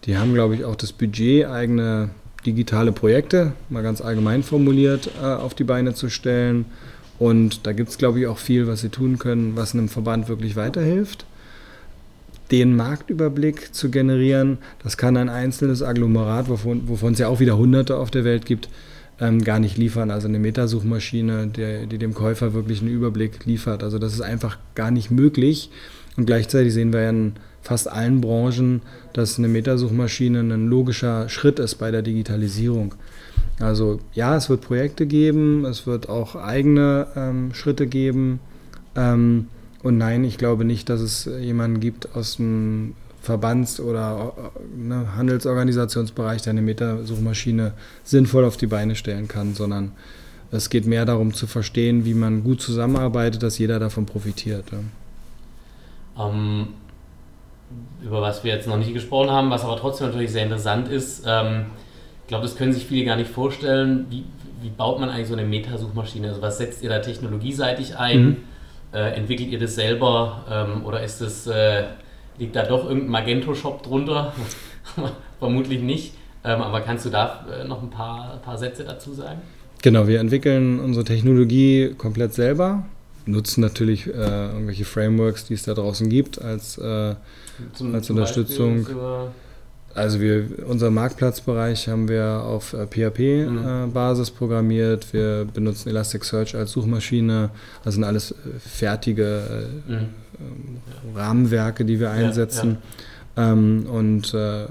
die haben, glaube ich, auch das Budget, eigene digitale Projekte, mal ganz allgemein formuliert, äh, auf die Beine zu stellen. Und da gibt es, glaube ich, auch viel, was sie tun können, was einem Verband wirklich weiterhilft. Den Marktüberblick zu generieren, das kann ein einzelnes Agglomerat, wovon, wovon es ja auch wieder Hunderte auf der Welt gibt, ähm, gar nicht liefern. Also eine Metasuchmaschine, die, die dem Käufer wirklich einen Überblick liefert. Also das ist einfach gar nicht möglich. Und gleichzeitig sehen wir ja in fast allen Branchen, dass eine Metasuchmaschine ein logischer Schritt ist bei der Digitalisierung. Also ja, es wird Projekte geben, es wird auch eigene ähm, Schritte geben. Ähm, und nein, ich glaube nicht, dass es jemanden gibt aus dem Verbands- oder ne, Handelsorganisationsbereich, der eine Metasuchmaschine sinnvoll auf die Beine stellen kann, sondern es geht mehr darum zu verstehen, wie man gut zusammenarbeitet, dass jeder davon profitiert. Ja. Ähm, über was wir jetzt noch nicht gesprochen haben, was aber trotzdem natürlich sehr interessant ist, ähm, ich glaube, das können sich viele gar nicht vorstellen. Wie, wie baut man eigentlich so eine Metasuchmaschine? Also was setzt ihr da technologieseitig ein? Mhm. Äh, entwickelt ihr das selber ähm, oder ist das äh, Liegt da doch irgendein Magento-Shop drunter? Vermutlich nicht. Ähm, aber kannst du da äh, noch ein paar, paar Sätze dazu sagen? Genau, wir entwickeln unsere Technologie komplett selber, nutzen natürlich äh, irgendwelche Frameworks, die es da draußen gibt, als, äh, zum, als zum Unterstützung. Also wir, unser Marktplatzbereich haben wir auf PHP-Basis mhm. äh, programmiert. Wir benutzen Elasticsearch als Suchmaschine. Das sind alles äh, fertige äh, mhm. Rahmenwerke, die wir einsetzen. Ja, ja. Ähm, und äh,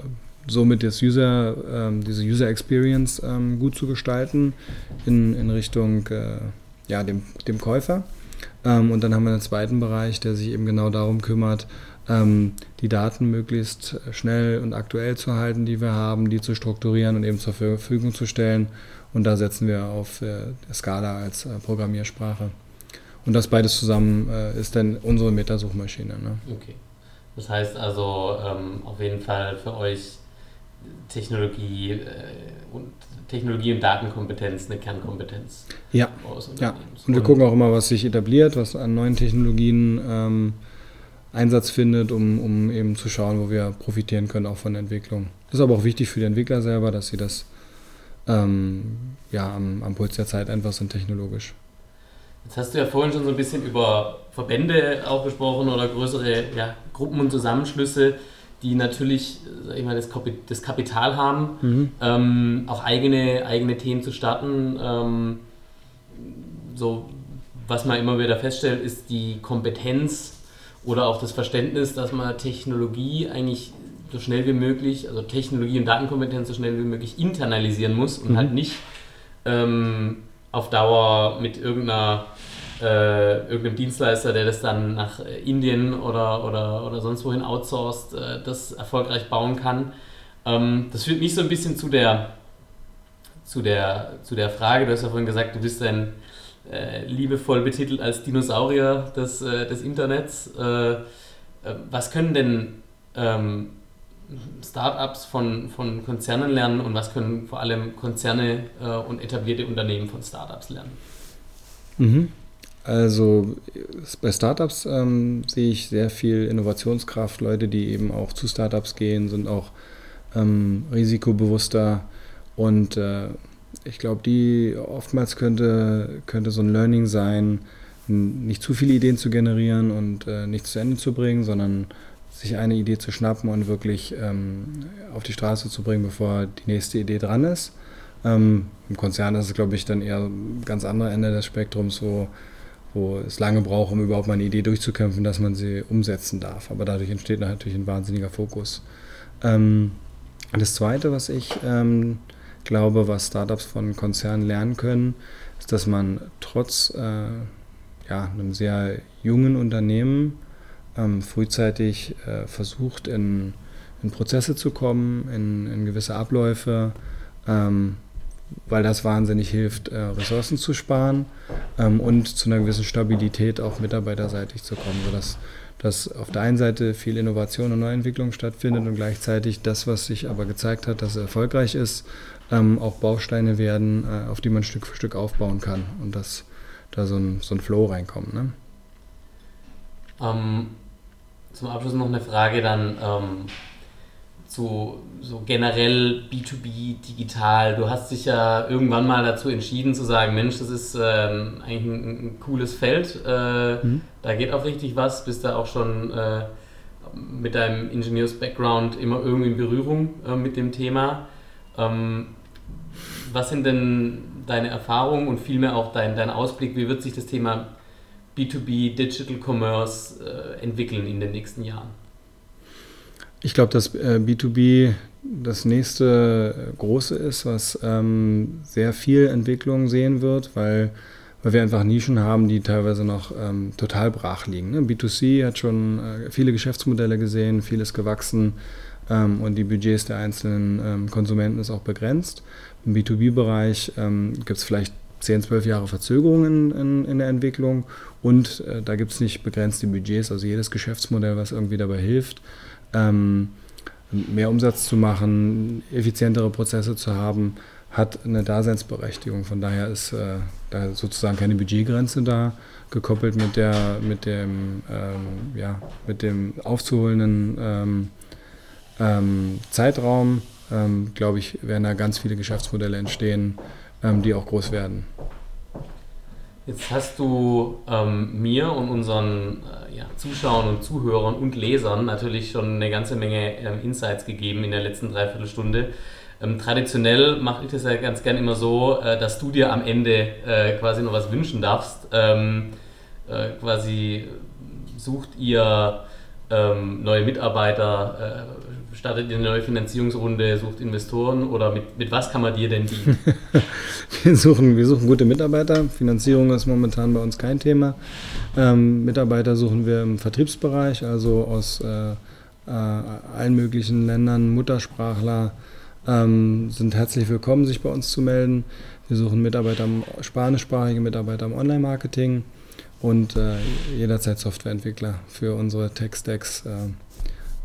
somit das User, ähm, diese User Experience ähm, gut zu gestalten in, in Richtung äh, ja, dem, dem Käufer. Ähm, und dann haben wir einen zweiten Bereich, der sich eben genau darum kümmert, ähm, die Daten möglichst schnell und aktuell zu halten, die wir haben, die zu strukturieren und eben zur Verfügung zu stellen. Und da setzen wir auf äh, Scala als Programmiersprache. Und das beides zusammen äh, ist dann unsere Metasuchmaschine. Ne? Okay. Das heißt also ähm, auf jeden Fall für euch Technologie äh, und Technologie und Datenkompetenz eine Kernkompetenz. Ja. ja. Und wir gucken auch immer, was sich etabliert, was an neuen Technologien ähm, Einsatz findet, um, um eben zu schauen, wo wir profitieren können, auch von der Entwicklung. Das ist aber auch wichtig für die Entwickler selber, dass sie das ähm, ja, am, am Puls der Zeit einfach sind technologisch. Jetzt hast du ja vorhin schon so ein bisschen über Verbände auch gesprochen oder größere ja, Gruppen und Zusammenschlüsse, die natürlich sag ich mal, das, das Kapital haben, mhm. ähm, auch eigene, eigene Themen zu starten. Ähm, so, was man immer wieder feststellt, ist die Kompetenz oder auch das Verständnis, dass man Technologie eigentlich so schnell wie möglich, also Technologie und Datenkompetenz so schnell wie möglich internalisieren muss und mhm. halt nicht ähm, auf Dauer mit irgendeiner äh, irgendeinem Dienstleister, der das dann nach Indien oder, oder, oder sonst wohin outsourced, äh, das erfolgreich bauen kann. Ähm, das führt mich so ein bisschen zu der, zu, der, zu der Frage, du hast ja vorhin gesagt, du bist ein äh, liebevoll betitelt als Dinosaurier des, äh, des Internets. Äh, äh, was können denn ähm, Startups von, von Konzernen lernen und was können vor allem Konzerne äh, und etablierte Unternehmen von Startups lernen? Mhm. Also bei Startups ähm, sehe ich sehr viel Innovationskraft. Leute, die eben auch zu Startups gehen, sind auch ähm, risikobewusster und äh, ich glaube, die oftmals könnte, könnte so ein Learning sein, nicht zu viele Ideen zu generieren und äh, nicht zu Ende zu bringen, sondern sich eine Idee zu schnappen und wirklich ähm, auf die Straße zu bringen, bevor die nächste Idee dran ist. Ähm, Im Konzern ist es, glaube ich, dann eher ein ganz anderes Ende des Spektrums, wo, wo es lange braucht, um überhaupt mal eine Idee durchzukämpfen, dass man sie umsetzen darf. Aber dadurch entsteht natürlich ein wahnsinniger Fokus. Ähm, das Zweite, was ich ähm, glaube, was Startups von Konzernen lernen können, ist, dass man trotz äh, ja, einem sehr jungen Unternehmen ähm, frühzeitig äh, versucht, in, in, Prozesse zu kommen, in, in gewisse Abläufe, ähm, weil das wahnsinnig hilft, äh, Ressourcen zu sparen ähm, und zu einer gewissen Stabilität auch mitarbeiterseitig zu kommen, sodass dass auf der einen Seite viel Innovation und Neuentwicklung stattfindet und gleichzeitig das, was sich aber gezeigt hat, dass er erfolgreich ist, ähm, auch Bausteine werden, äh, auf die man Stück für Stück aufbauen kann und dass da so ein, so ein Flow reinkommt. Ne? Ähm, zum Abschluss noch eine Frage dann ähm, zu so generell B2B digital. Du hast dich ja irgendwann mal dazu entschieden zu sagen, Mensch, das ist ähm, eigentlich ein, ein, cooles Feld, äh, mhm. da geht auch richtig was, bist da auch schon äh, mit deinem Ingenieurs-Background immer irgendwie in Berührung äh, mit dem Thema. Ähm, was sind denn deine Erfahrungen und vielmehr auch dein, dein Ausblick, wie wird sich das Thema B2B Digital Commerce äh, entwickeln in den nächsten Jahren? Ich glaube, dass äh, B2B das nächste äh, große ist, was ähm, sehr viel Entwicklung sehen wird, weil, weil wir einfach Nischen haben, die teilweise noch ähm, total brach liegen. Ne? B2C hat schon äh, viele Geschäftsmodelle gesehen, vieles gewachsen ähm, und die Budgets der einzelnen ähm, Konsumenten ist auch begrenzt. Im B2B-Bereich ähm, gibt es vielleicht 10, 12 Jahre Verzögerung in, in, in der Entwicklung. Und äh, da gibt es nicht begrenzte Budgets, also jedes Geschäftsmodell, was irgendwie dabei hilft, ähm, mehr Umsatz zu machen, effizientere Prozesse zu haben, hat eine Daseinsberechtigung. Von daher ist äh, da sozusagen keine Budgetgrenze da, gekoppelt mit, der, mit, dem, ähm, ja, mit dem aufzuholenden ähm, ähm Zeitraum. Ähm, glaube ich, werden da ganz viele Geschäftsmodelle entstehen, ähm, die auch groß werden. Jetzt hast du ähm, mir und unseren äh, ja, Zuschauern und Zuhörern und Lesern natürlich schon eine ganze Menge ähm, Insights gegeben in der letzten Dreiviertelstunde. Ähm, traditionell mache ich das ja ganz gern immer so, äh, dass du dir am Ende äh, quasi noch was wünschen darfst. Ähm, äh, quasi sucht ihr ähm, neue Mitarbeiter, äh, startet ihr eine neue Finanzierungsrunde, sucht Investoren oder mit, mit was kann man dir denn dienen? wir, suchen, wir suchen gute Mitarbeiter. Finanzierung ist momentan bei uns kein Thema. Ähm, Mitarbeiter suchen wir im Vertriebsbereich, also aus äh, äh, allen möglichen Ländern, Muttersprachler ähm, sind herzlich willkommen, sich bei uns zu melden. Wir suchen Mitarbeiter, spanischsprachige Mitarbeiter im Online-Marketing und äh, jederzeit Softwareentwickler für unsere Tech-Stacks. Äh,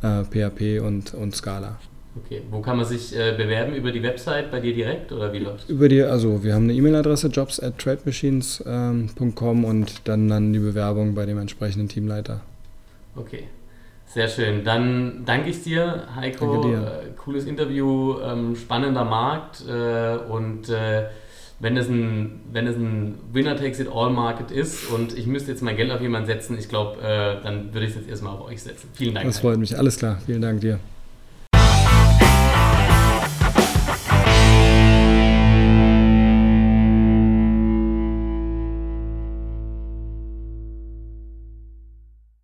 äh, PHP und, und Scala. Okay, wo kann man sich äh, bewerben? Über die Website bei dir direkt oder wie läuft Über die, also wir haben eine E-Mail-Adresse jobs at trademachines.com ähm, und dann, dann die Bewerbung bei dem entsprechenden Teamleiter. Okay, sehr schön. Dann danke ich dir, Heiko. Danke dir. Äh, cooles Interview, ähm, spannender Markt äh, und äh, wenn es ein, wenn es ein Winner-Takes-it-all-Market ist und ich müsste jetzt mein Geld auf jemanden setzen, ich glaube, äh, dann würde ich es jetzt erstmal auf euch setzen. Vielen Dank. Das freut mich. Alles klar. Vielen Dank dir.